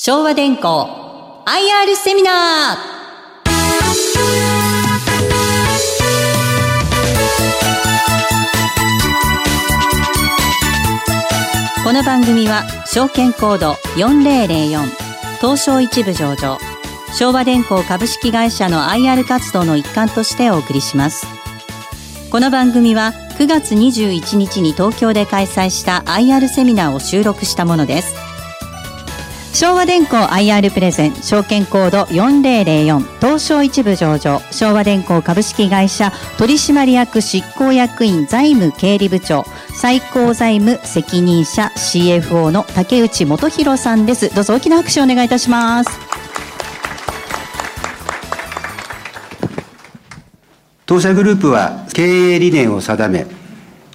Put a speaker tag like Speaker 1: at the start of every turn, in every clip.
Speaker 1: 昭和電工 IR セミナー。この番組は証券コード4004東証一部上場昭和電工株式会社の IR 活動の一環としてお送りします。この番組は9月21日に東京で開催した IR セミナーを収録したものです。昭和電工 IR プレゼン証券コード4004東証一部上場。昭和電工株式会社取締役執行役員財務経理部長。最高財務責任者 CFO の竹内元弘さんです。どうぞ大きな拍手をお願いいたします。
Speaker 2: 当社グループは経営理念を定め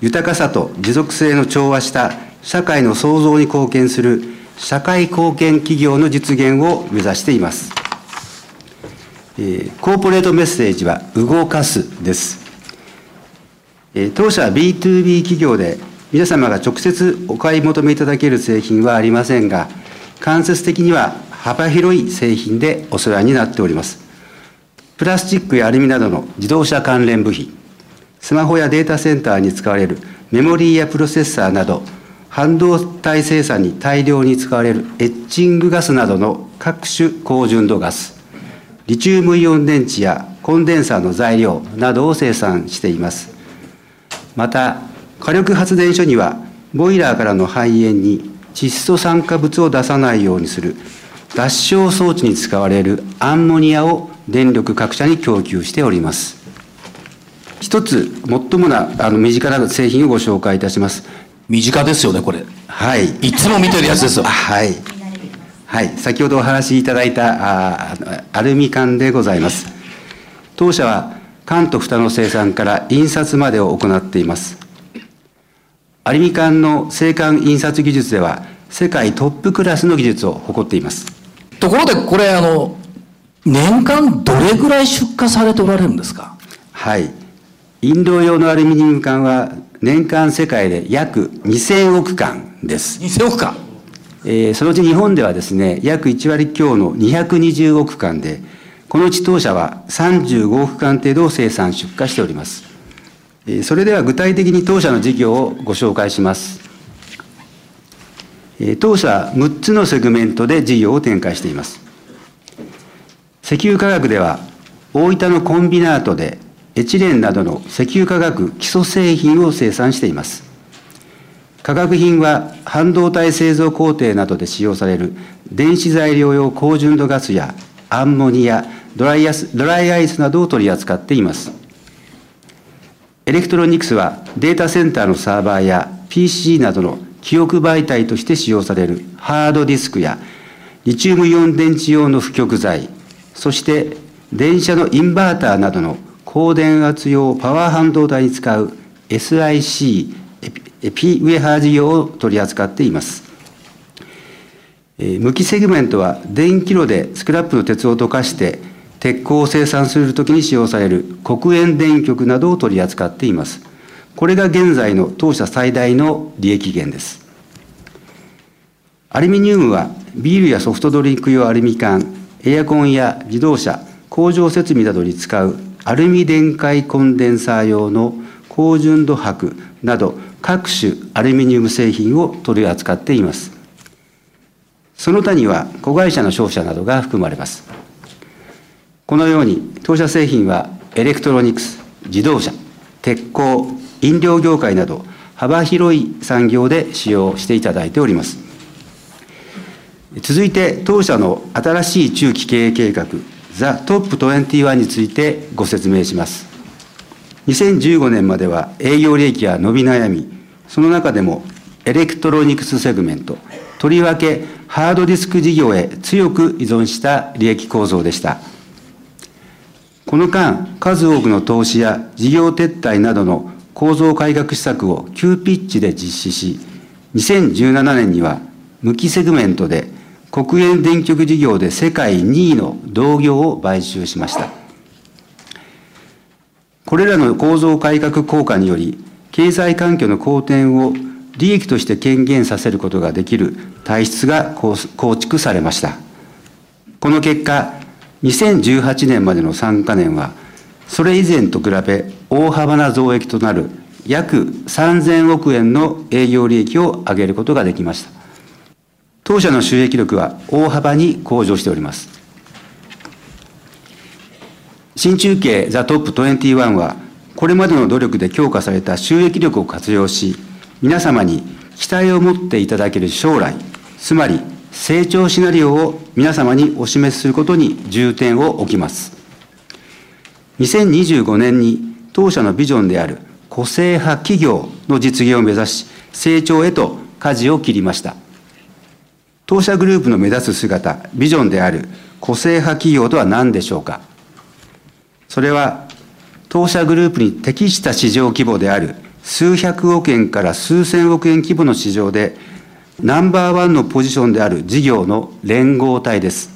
Speaker 2: 豊かさと持続性の調和した社会の創造に貢献する社会貢献企業の実現を目指しています。えー、コーポレートメッセージは動かすです。えー、当社は B2B 企業で皆様が直接お買い求めいただける製品はありませんが、間接的には幅広い製品でお世話になっております。プラスチックやアルミなどの自動車関連部品、スマホやデータセンターに使われるメモリーやプロセッサーなど、半導体生産に大量に使われるエッチングガスなどの各種高純度ガス、リチウムイオン電池やコンデンサーの材料などを生産しています。また、火力発電所には、ボイラーからの排煙に窒素酸化物を出さないようにする脱硝装置に使われるアンモニアを電力各社に供給しております。一つ、最もな、あの、身近な製品をご紹介いたします。
Speaker 3: 身近ですよねこれ。
Speaker 2: はい。
Speaker 3: いつも見てるやつですよ。
Speaker 2: はい。はい。先ほどお話しいただいたあアルミ缶でございます。当社は缶と蓋の生産から印刷までを行っています。アルミ缶の製缶印刷技術では世界トップクラスの技術を誇っています。
Speaker 3: ところでこれあの年間どれぐらい出荷されておられるんですか？
Speaker 2: はい飲料用のアルミニウム缶は年間世界で約2000億缶です。
Speaker 3: 2000億缶
Speaker 2: えー、そのうち日本ではですね、約1割強の220億缶で、このうち当社は35億缶程度を生産出荷しております。えー、それでは具体的に当社の事業をご紹介します。えー、当社6つのセグメントで事業を展開しています。石油化学では、大分のコンビナートでエチレンなどの石油化学基礎製品を生産しています。化学品は半導体製造工程などで使用される電子材料用高純度ガスやアンモニア、ドライアスドライアイスなどを取り扱っています。エレクトロニクスはデータセンターのサーバーや PC などの記憶媒体として使用されるハードディスクやリチウムイオン電池用の負極材、そして電車のインバーターなどの高電圧用パワー半導体に使う SIC、P ウェハー事業を取り扱っています。無機セグメントは電気炉でスクラップの鉄を溶かして鉄鋼を生産するときに使用される黒煙電極などを取り扱っています。これが現在の当社最大の利益源です。アルミニウムはビールやソフトドリンク用アルミ缶、エアコンや自動車、工場設備などに使うアルミ電解コンデンサー用の高純度箔など各種アルミニウム製品を取り扱っています。その他には子会社の商社などが含まれます。このように当社製品はエレクトロニクス、自動車、鉄鋼、飲料業界など幅広い産業で使用していただいております。続いて当社の新しい中期経営計画ザ・トップ21についてご説明します。2015年までは営業利益は伸び悩み、その中でもエレクトロニクスセグメント、とりわけハードディスク事業へ強く依存した利益構造でした。この間、数多くの投資や事業撤退などの構造改革施策を急ピッチで実施し、2017年には無機セグメントで国営電極事業で世界2位の同業を買収しました。これらの構造改革効果により、経済環境の好転を利益として権限させることができる体質が構築されました。この結果、2018年までの3か年は、それ以前と比べ大幅な増益となる約3000億円の営業利益を上げることができました。当社の収益力は大幅に向上しております。新中継ザトップ21は、これまでの努力で強化された収益力を活用し、皆様に期待を持っていただける将来、つまり成長シナリオを皆様にお示しすることに重点を置きます。2025年に当社のビジョンである個性派企業の実現を目指し、成長へと舵を切りました。当社グループの目指す姿、ビジョンである個性派企業とは何でしょうか？それは、当社グループに適した市場規模である数百億円から数千億円規模の市場でナンバーワンのポジションである事業の連合体です。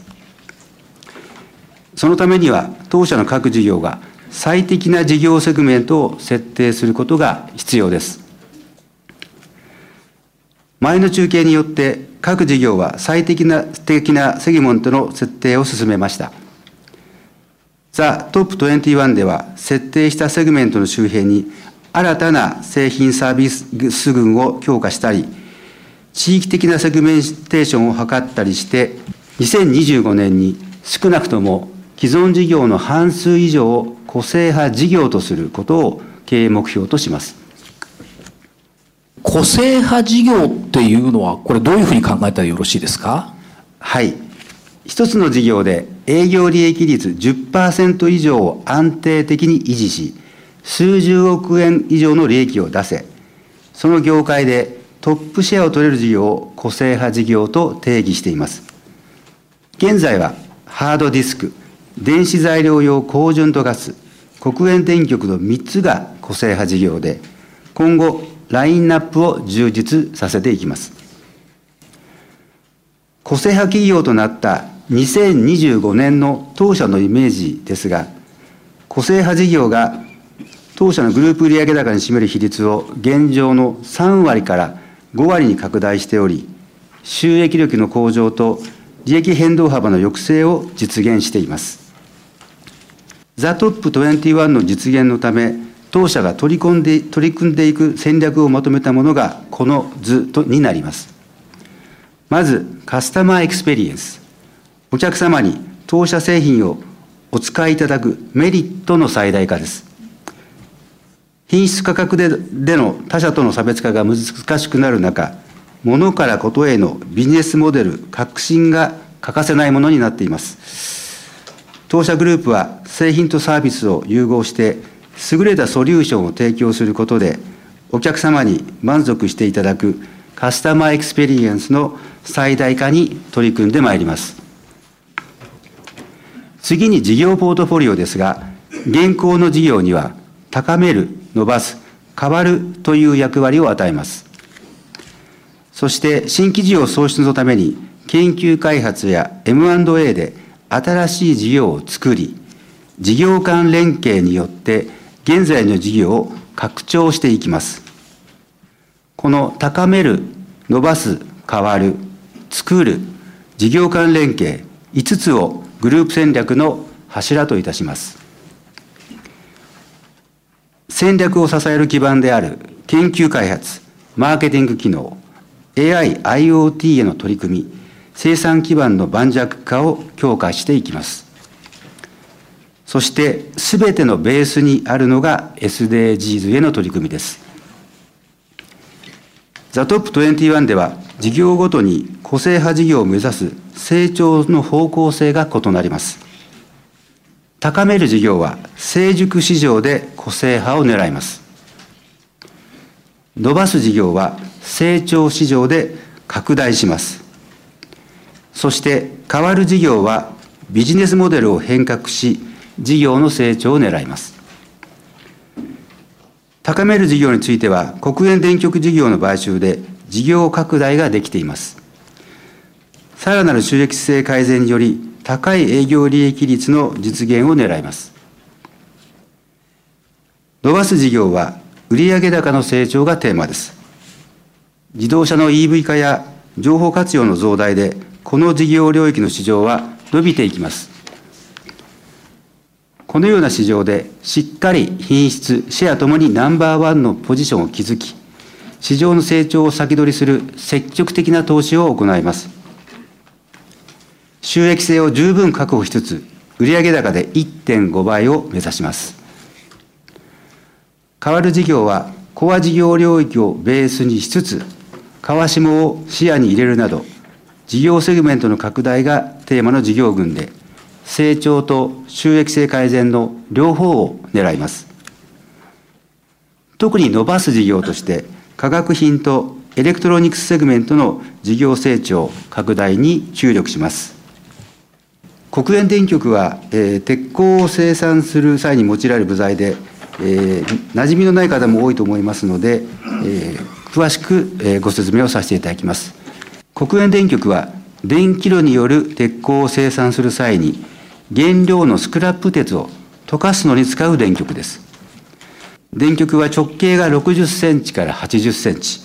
Speaker 2: そのためには、当社の各事業が最適な事業セグメントを設定することが必要です。前の中計によって各事業は最適な的なセグメントの設定を進めました。ザ・トップ21では設定したセグメントの周辺に新たな製品サービス群を強化したり、地域的なセグメンテーションを図ったりして、2025年に少なくとも既存事業の半数以上を個性派事業とすることを経営目標とします。
Speaker 3: 個性派事業っていうのは、これどういうふうに考えたらよろしいですか？
Speaker 2: はい。一つの事業で営業利益率10%以上を安定的に維持し、数十億円以上の利益を出せ、その業界でトップシェアを取れる事業を個性派事業と定義しています。現在はハードディスク、電子材料用高純度ガス、黒煙電極の3つが個性派事業で、今後、ラインナップを充実させていきます。個性派企業となった2025年の当社のイメージですが、個性派事業が当社のグループ売上高に占める比率を現状の3割から5割に拡大しており、収益力の向上と利益変動幅の抑制を実現しています。ザ・トップ21の実現のため、当社が取り込んで取り組んでいく戦略をまとめたものがこの図とになります。まず、カスタマーエクスペリエンス。お客様に当社製品をお使いいただくメリットの最大化です。品質価格ででの他社との差別化が難しくなる中、物からことへのビジネスモデル革新が欠かせないものになっています。当社グループは製品とサービスを融合して、優れたソリューションを提供することで、お客様に満足していただくカスタマーエクスペリエンスの最大化に取り組んでまいります。次に事業ポートフォリオですが、現行の事業には高める伸ばす、変わるという役割を与えます。そして新規事業創出のために研究開発や M&A で新しい事業を作り、事業間連携によって現在の事業を拡張していきます。この高める、伸ばす、変わる、作る、事業間連携5つをグループ戦略の柱といたします。戦略を支える基盤である研究開発、マーケティング機能、AI、IoT への取り組み、生産基盤の盤石化を強化していきます。そして、すべてのベースにあるのが SDGs への取り組みです。ザトップ21では、事業ごとに個性派事業を目指す成長の方向性が異なります。高める事業は成熟市場で個性派を狙います。伸ばす事業は成長市場で拡大します。そして変わる事業はビジネスモデルを変革し、事業の成長を狙います。高める事業については、国営電極事業の買収で事業拡大ができています。さらなる収益性改善により、高い営業利益率の実現を狙います。伸ばす事業は売上高の成長がテーマです。自動車の EV 化や情報活用の増大で、この事業領域の市場は伸びていきます。このような市場でしっかり品質、シェアともにナンバーワンのポジションを築き、市場の成長を先取りする積極的な投資を行います。収益性を十分確保しつつ、売上高で1.5倍を目指します。変わる事業は、コア事業領域をベースにしつつ、川下を視野に入れるなど、事業セグメントの拡大がテーマの事業群で、成長と収益性改善の両方を狙います。特に伸ばす事業として、化学品とエレクトロニクスセグメントの事業成長、拡大に注力します。黒鉛電極は、えー、鉄鋼を生産する際に用いられる部材で、えー、馴染みのない方も多いと思いますので、えー、詳しく、えー、ご説明をさせていただきます。国連電極は電気炉による鉄鋼を生産する際に原料のスクラップ鉄を溶かすのに使う電極です。電極は直径が60センチから80センチ、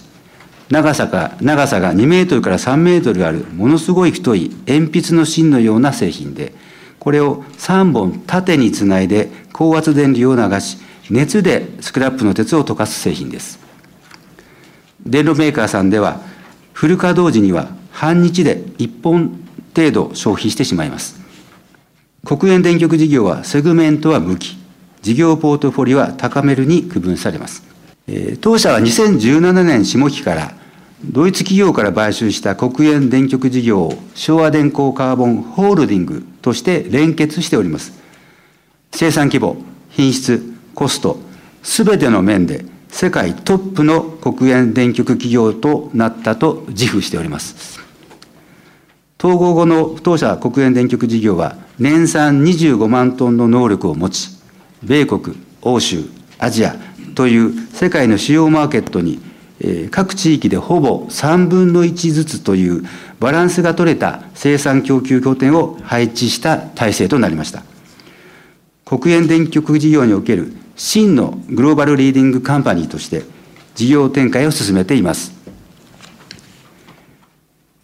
Speaker 2: 長さが長さが2メートルから3メートルあるものすごい太い鉛筆の芯のような製品で、これを3本縦につないで高圧電流を流し、熱でスクラップの鉄を溶かす製品です。電炉メーカーさんでは、フル稼働時には半日で1本程度消費してしまいます。国営電極事業はセグメントは向き、事業ポートフォリオは高めるに区分されます。当社は2017年下期からドイツ企業から買収した国営電極事業を昭和電工カーボンホールディングとして連結しております。生産規模、品質、コスト、すべての面で世界トップの国営電極企業となったと自負しております。統合後の当社国営電極事業は年産25万トンの能力を持ち、米国、欧州、アジアという世界の主要マーケットに各地域でほぼ3分の1ずつというバランスが取れた生産供給拠点を配置した体制となりました。国営電極事業における真のグローバルリーディングカンパニーとして事業展開を進めています。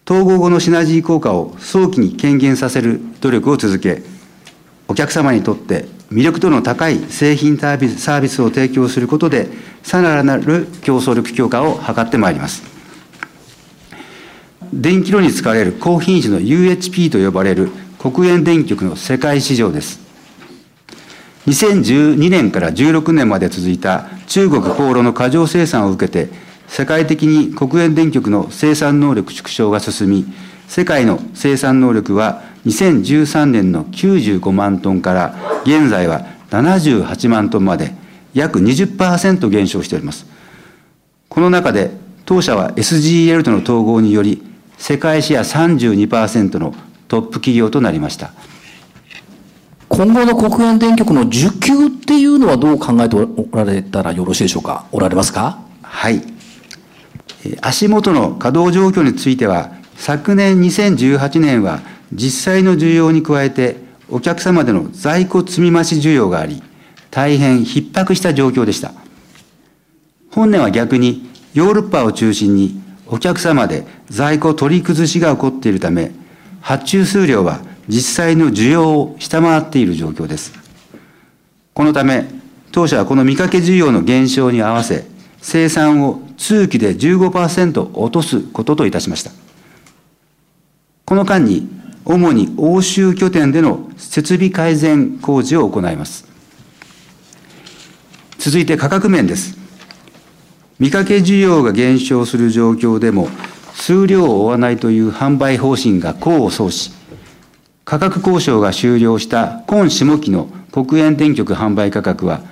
Speaker 2: 統合後のシナジー効果を早期に軽減させる努力を続け、お客様にとって魅力度の高い製品サービスを提供することで、さらなる競争力強化を図ってまいります。電気炉に使われる高品質の UHP と呼ばれる国営電極の世界市場です。2012年から16年まで続いた中国高炉の過剰生産を受けて、世界的に国営電極の生産能力縮小が進み、世界の生産能力は2013年の95万トンから現在は78万トンまで約20%減少しております。この中で当社は SGL との統合により世界シェア32%のトップ企業となりました。
Speaker 3: 今後の国営電極の需給っていうのはどう考えておられたらよろしいでしょうか？おられますか？
Speaker 2: はい。足元の稼働状況については、昨年2018年は実際の需要に加えてお客様での在庫積み増し需要があり、大変逼迫した状況でした。本年は逆にヨーロッパを中心にお客様で在庫取り崩しが起こっているため、発注数量は実際の需要を下回っている状況です。このため、当社はこの見かけ需要の減少に合わせ、生産を通期で15%落とすことといたしました。この間に、主に欧州拠点での設備改善工事を行います。続いて価格面です。見かけ需要が減少する状況でも、数量を追わないという販売方針が功を奏し、価格交渉が終了した今下期の国営電極販売価格は、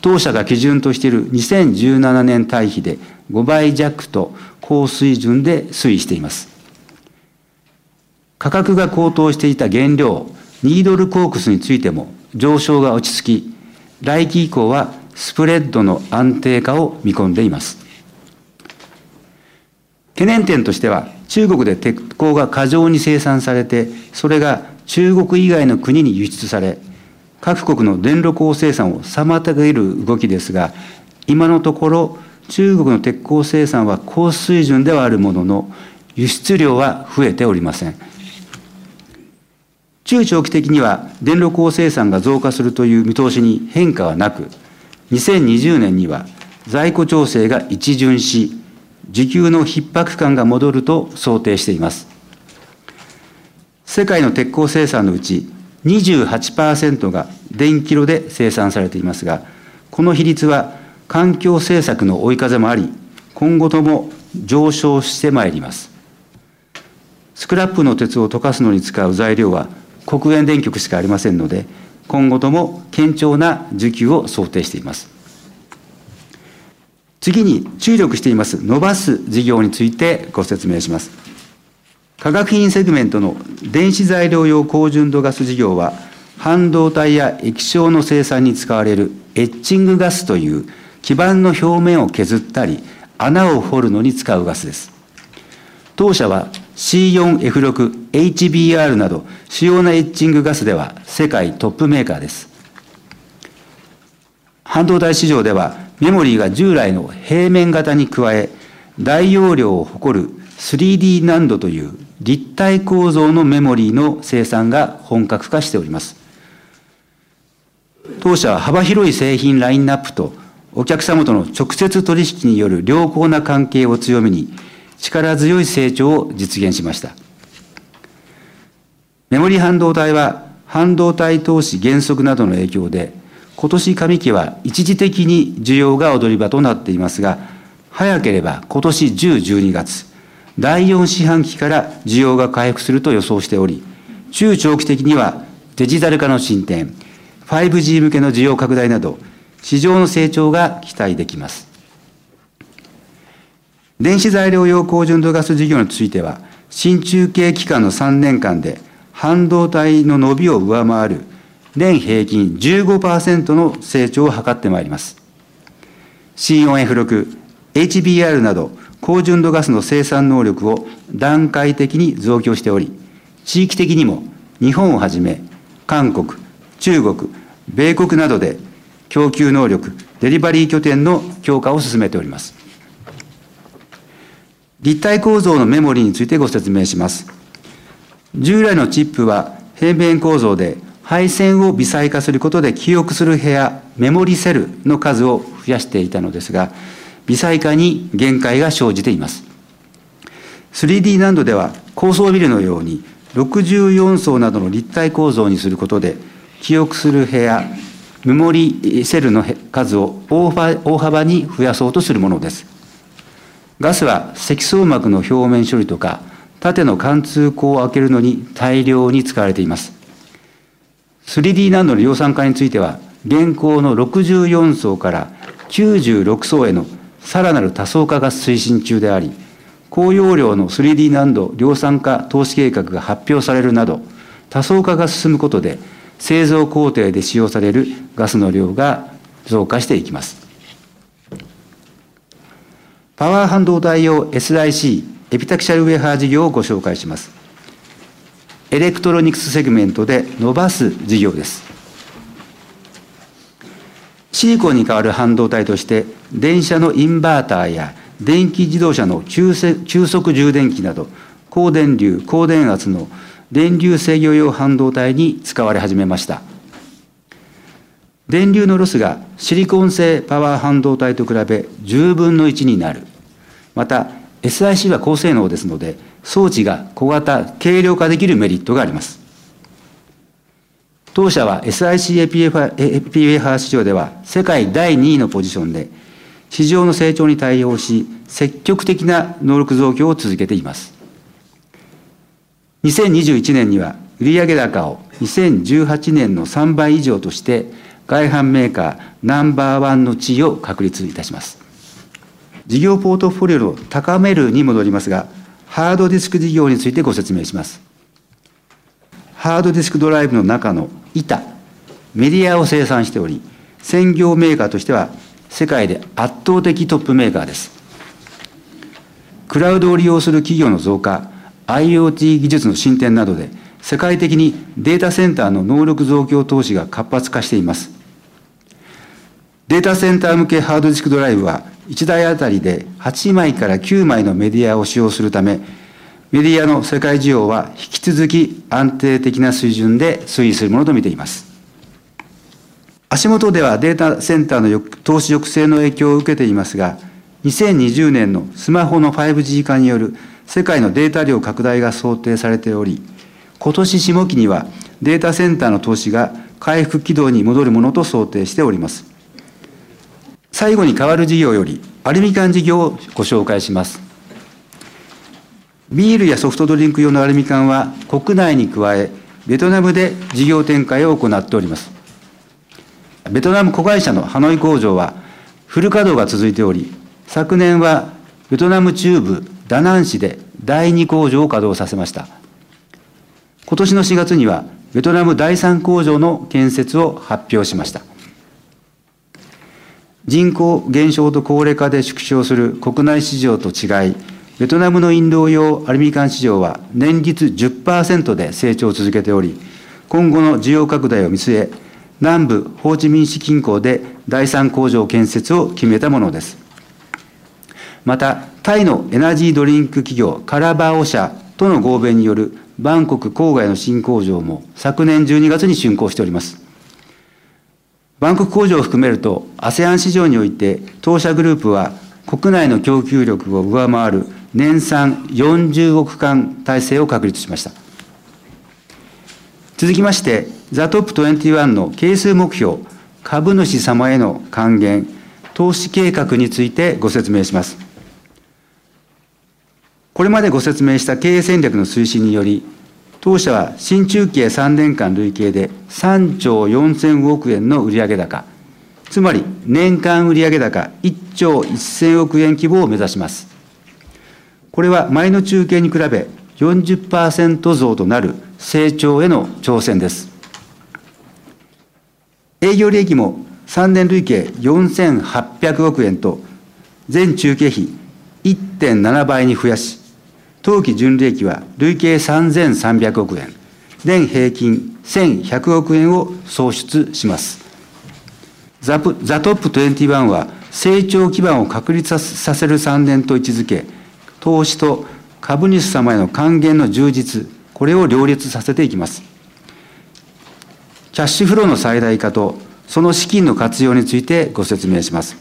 Speaker 2: 当社が基準としている2017年対比で5倍弱と高水準で推移しています。価格が高騰していた原料、ニードルコークスについても上昇が落ち着き、来期以降はスプレッドの安定化を見込んでいます。懸念点としては、中国で鉄鋼が過剰に生産されて、それが中国以外の国に輸出され、各国の電力鋼生産を妨げる動きですが、今のところ、中国の鉄鋼生産は高水準ではあるものの、輸出量は増えておりません。中長期的には電力鋼生産が増加するという見通しに変化はなく、2020年には在庫調整が一巡し、需給の逼迫感が戻ると想定しています。世界の鉄鋼生産のうち28%が電気炉で生産されていますが、この比率は環境政策の追い風もあり、今後とも上昇してまいります。スクラップの鉄を溶かすのに使う材料は国営電極しかありませんので、今後とも堅調な需給を想定しています。次に注力しています伸ばす事業についてご説明します。化学品セグメントの電子材料用高純度ガス事業は、半導体や液晶の生産に使われるエッチングガスという基板の表面を削ったり、穴を掘るのに使うガスです。当社は C4F6、HBR など主要なエッチングガスでは世界トップメーカーです。半導体市場ではメモリーが従来の平面型に加え、大容量を誇る 3D 難度という立体構造のメモリーの生産が本格化しております。当社は幅広い製品ラインナップとお客様との直接取引による良好な関係を強みに、力強い成長を実現しました。メモリー半導体は半導体投資減速などの影響で、今年上期は一時的に需要が踊り場となっていますが、早ければ今年10、12月、第4四半期から需要が回復すると予想しており、中長期的にはデジタル化の進展、5G 向けの需要拡大など、市場の成長が期待できます。電子材料用高純度ガス事業については、新中継期間の3年間で半導体の伸びを上回る年平均15%の成長を図ってまいります。C4F6、HBR など高純度ガスの生産能力を段階的に増強しており、地域的にも日本をはじめ韓国、中国、米国などで供給能力、デリバリー拠点の強化を進めております。立体構造のメモリについてご説明します。従来のチップは平面構造で配線を微細化することで記憶する部屋、メモリセルの数を増やしていたのですが、微細化に限界が生じています。3D 難度では高層ビルのように64層などの立体構造にすることで記憶する部屋、メモリセルの数を大幅に増やそうとするものです。ガスは積層膜の表面処理とか、縦の貫通口を開けるのに大量に使われています。3D 難度の量産化については、現行の64層から96層へのさらなる多層化が推進中であり、高容量の 3D 難度量産化投資計画が発表されるなど、多層化が進むことで、製造工程で使用されるガスの量が増加していきます。パワー半導体用 SIC エピタキシャルウェハー事業をご紹介します。エレクトロニクスセグメントで伸ばす事業です。シリコンに代わる半導体として、電車のインバーターや電気自動車の急速充電器など、高電流、高電圧の電流制御用半導体に使われ始めました。電流のロスがシリコン製パワー半導体と比べ10分の1になる。また、SIC は高性能ですので、装置が小型、軽量化できるメリットがあります。当社は SIC-APF 市場では世界第2位のポジションで、市場の成長に対応し、積極的な能力増強を続けています。2021年には売上高を2018年の3倍以上として、外販メーカーナンバーワンの地位を確立いたします。事業ポートフォリオを高めるに戻りますが、ハードディスク事業についてご説明します。ハードディスクドライブの中の板、メディアを生産しており、専業メーカーとしては世界で圧倒的トップメーカーです。クラウドを利用する企業の増加、IoT 技術の進展などで、世界的にデータセンターの能力増強投資が活発化しています。データセンター向けハードディスクドライブは、1台あたりで8枚から9枚のメディアを使用するため、メディアの世界需要は引き続き安定的な水準で推移するものと見ています。足元ではデータセンターの投資抑制の影響を受けていますが、2020年のスマホの 5G 化による世界のデータ量拡大が想定されており、今年下期にはデータセンターの投資が回復軌道に戻るものと想定しております。最後に変わる事業より、アルミ缶事業をご紹介します。ビールやソフトドリンク用のアルミ缶は国内に加え、ベトナムで事業展開を行っております。ベトナム子会社のハノイ工場はフル稼働が続いており、昨年はベトナム中部ダナン市で第2工場を稼働させました。今年の4月にはベトナム第3工場の建設を発表しました。人口減少と高齢化で縮小する国内市場と違い、ベトナムの飲料用アルミ缶市場は年率10%で成長を続けており、今後の需要拡大を見据え、南部ホーチミン市近郊で第3工場建設を決めたものです。また、タイのエナジードリンク企業カラバオ社との合弁によるバンコク郊外の新工場も昨年12月に竣工しております。バンコク工場を含めると、ASEAN 市場において当社グループは国内の供給力を上回る年産40億缶体制を確立しました。続きまして、ザトップ21の係数目標、株主様への還元、投資計画についてご説明します。これまでご説明した経営戦略の推進により、当社は新中期3年間累計で3兆4000億円の売上高、つまり年間売上高1兆1000億円規模を目指します。これは前の中継に比べ40%増となる成長への挑戦です。営業利益も3年累計4800億円と、全中継費1.7倍に増やし、当期純利益は累計3300億円、年平均1100億円を創出します。ザトップ21は成長基盤を確立させる3年と位置づけ、投資と株主様への還元の充実、これを両立させていきます。キャッシュフローの最大化と、その資金の活用についてご説明します。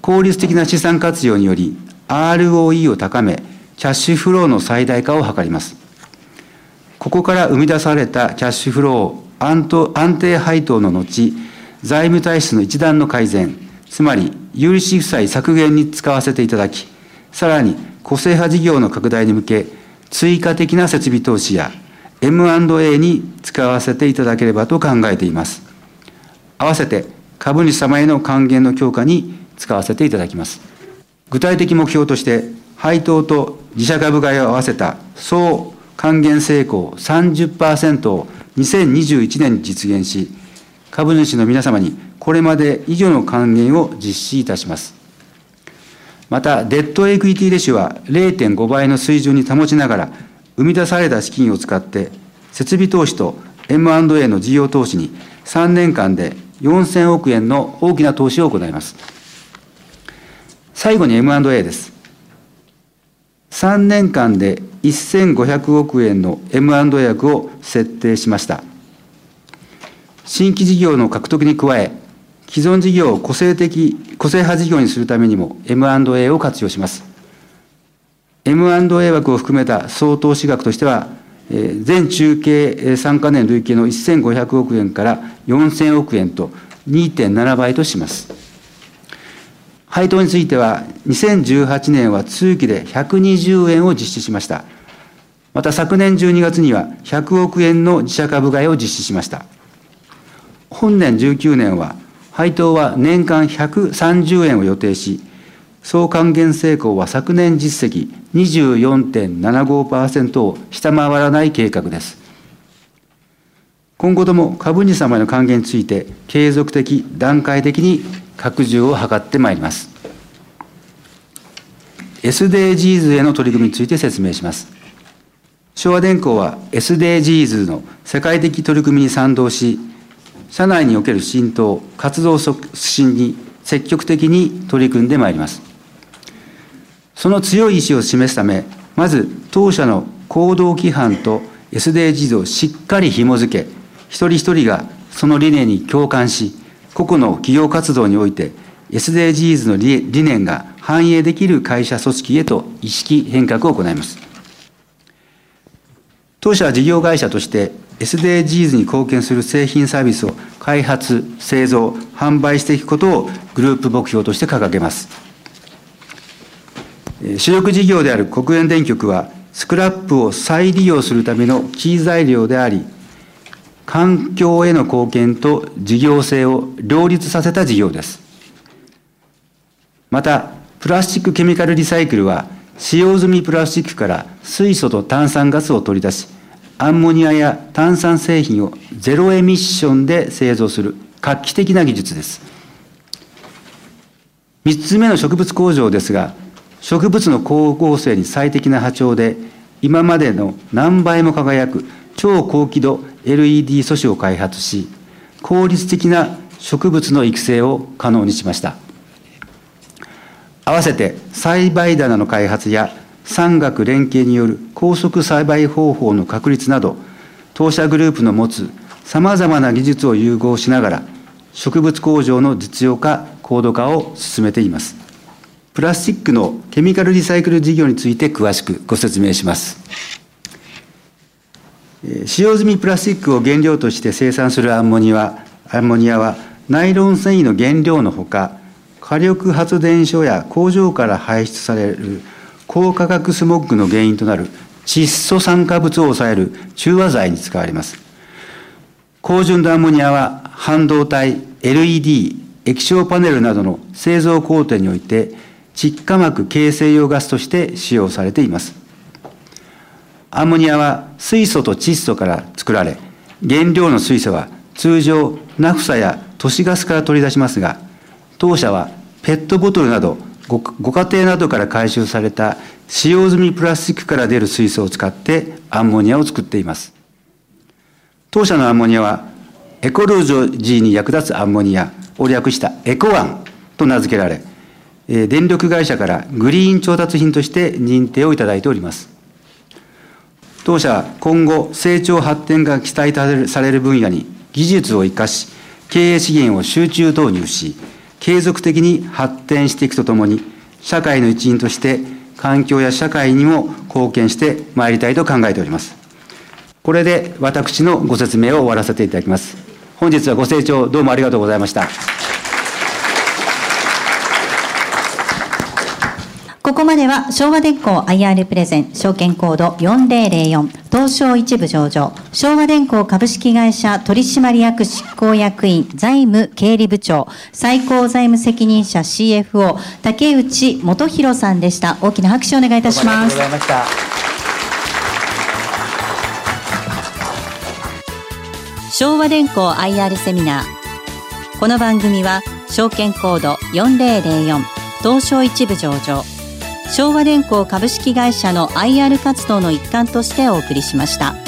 Speaker 2: 効率的な資産活用により、ROE を高め、キャッシュフローの最大化を図ります。ここから生み出されたキャッシュフローを安定配当の後、財務体質の一段の改善、つまり有利子負債削減に使わせていただき、さらに個性派事業の拡大に向け、追加的な設備投資や M&A に使わせていただければと考えています。合わせて株主様への還元の強化に使わせていただきます。具体的目標として、配当と自社株買いを合わせた総還元成功30%を2021年に実現し、株主の皆様にこれまで以上の還元を実施いたします。また、デッドエクイティレシオは0.5倍の水準に保ちながら、生み出された資金を使って、設備投資と M&A の事業投資に3年間で4000億円の大きな投資を行います。最後に M&A です。3年間で1500億円の M&A 役を設定しました。新規事業の獲得に加え、既存事業を個性的、個性派事業にするためにも M&A を活用します。M&A 枠を含めた総投資額としては、全中継3か年累計の1500億円から4000億円と2.7倍とします。配当については、2018年は通期で120円を実施しました。また昨年12月には100億円の自社株買いを実施しました。本年19年は、配当は年間130円を予定し、総還元成功は昨年実績24.75%を下回らない計画です。今後とも株主様への還元について継続的、段階的に拡充を図ってまいります。SDGs への取り組みについて説明します。昭和電工は SDGs の世界的取り組みに賛同し、社内における浸透、活動促進に積極的に取り組んでまいります。その強い意志を示すため、まず当社の行動規範と SDGs をしっかり紐づけ、一人一人がその理念に共感し、個々の企業活動において SDGs の理念が反映できる会社組織へと意識変革を行います。当社は事業会社として SDGs に貢献する製品サービスを開発、製造、販売していくことをグループ目標として掲げます。主力事業である国連電極は、スクラップを再利用するためのキー材料であり、環境への貢献と事業性を両立させた事業です。また、プラスチックケミカルリサイクルは、使用済みプラスチックから水素と炭酸ガスを取り出し、アンモニアや炭酸製品をゼロエミッションで製造する画期的な技術です。3つ目の植物工場ですが、植物の光合成に最適な波長で、今までの何倍も輝く超高輝度 LED 素子を開発し、効率的な植物の育成を可能にしました。合わせて栽培棚の開発や産学連携による高速栽培方法の確立など、当社グループの持つさまざまな技術を融合しながら、植物工場の実用化、高度化を進めています。プラスチックのケミカルリサイクル事業について詳しくご説明します。使用済みプラスチックを原料として生産するアンモニアアンモニアは、ナイロン繊維の原料のほか、火力発電所や工場から排出される高化学スモッグの原因となる窒素酸化物を抑える中和剤に使われます。高純度アンモニアは半導体、LED、液晶パネルなどの製造工程において窒化膜形成用ガスとして使用されています。アンモニアは水素と窒素から作られ、原料の水素は通常ナフサや都市ガスから取り出しますが、当社はペットボトルなどごご家庭などから回収された使用済みプラスチックから出る水素を使ってアンモニアを作っています。当社のアンモニアはエコロジーに役立つアンモニアを略したエコアンと名付けられ、電力会社からグリーン調達品として認定をいただいております。当社は今後成長発展が期待される分野に技術を生かし、経営資源を集中導入し、継続的に発展していくとともに、社会の一員として環境や社会にも貢献してまいりたいと考えております。これで私のご説明を終わらせていただきます。本日はご清聴どうもありがとうございました。
Speaker 1: ここまでは昭和電工 IR プレゼン証券コード4004東証一部上場。昭和電工株式会社取締役執行役員財務経理部長最高財務責任者 CFO 竹内元弘さんでした。大きな拍手をお願いいたします。昭和電工 IR セミナー。この番組は証券コード4004東証一部上場昭和電工株式会社の IR 活動の一環としてお送りしました。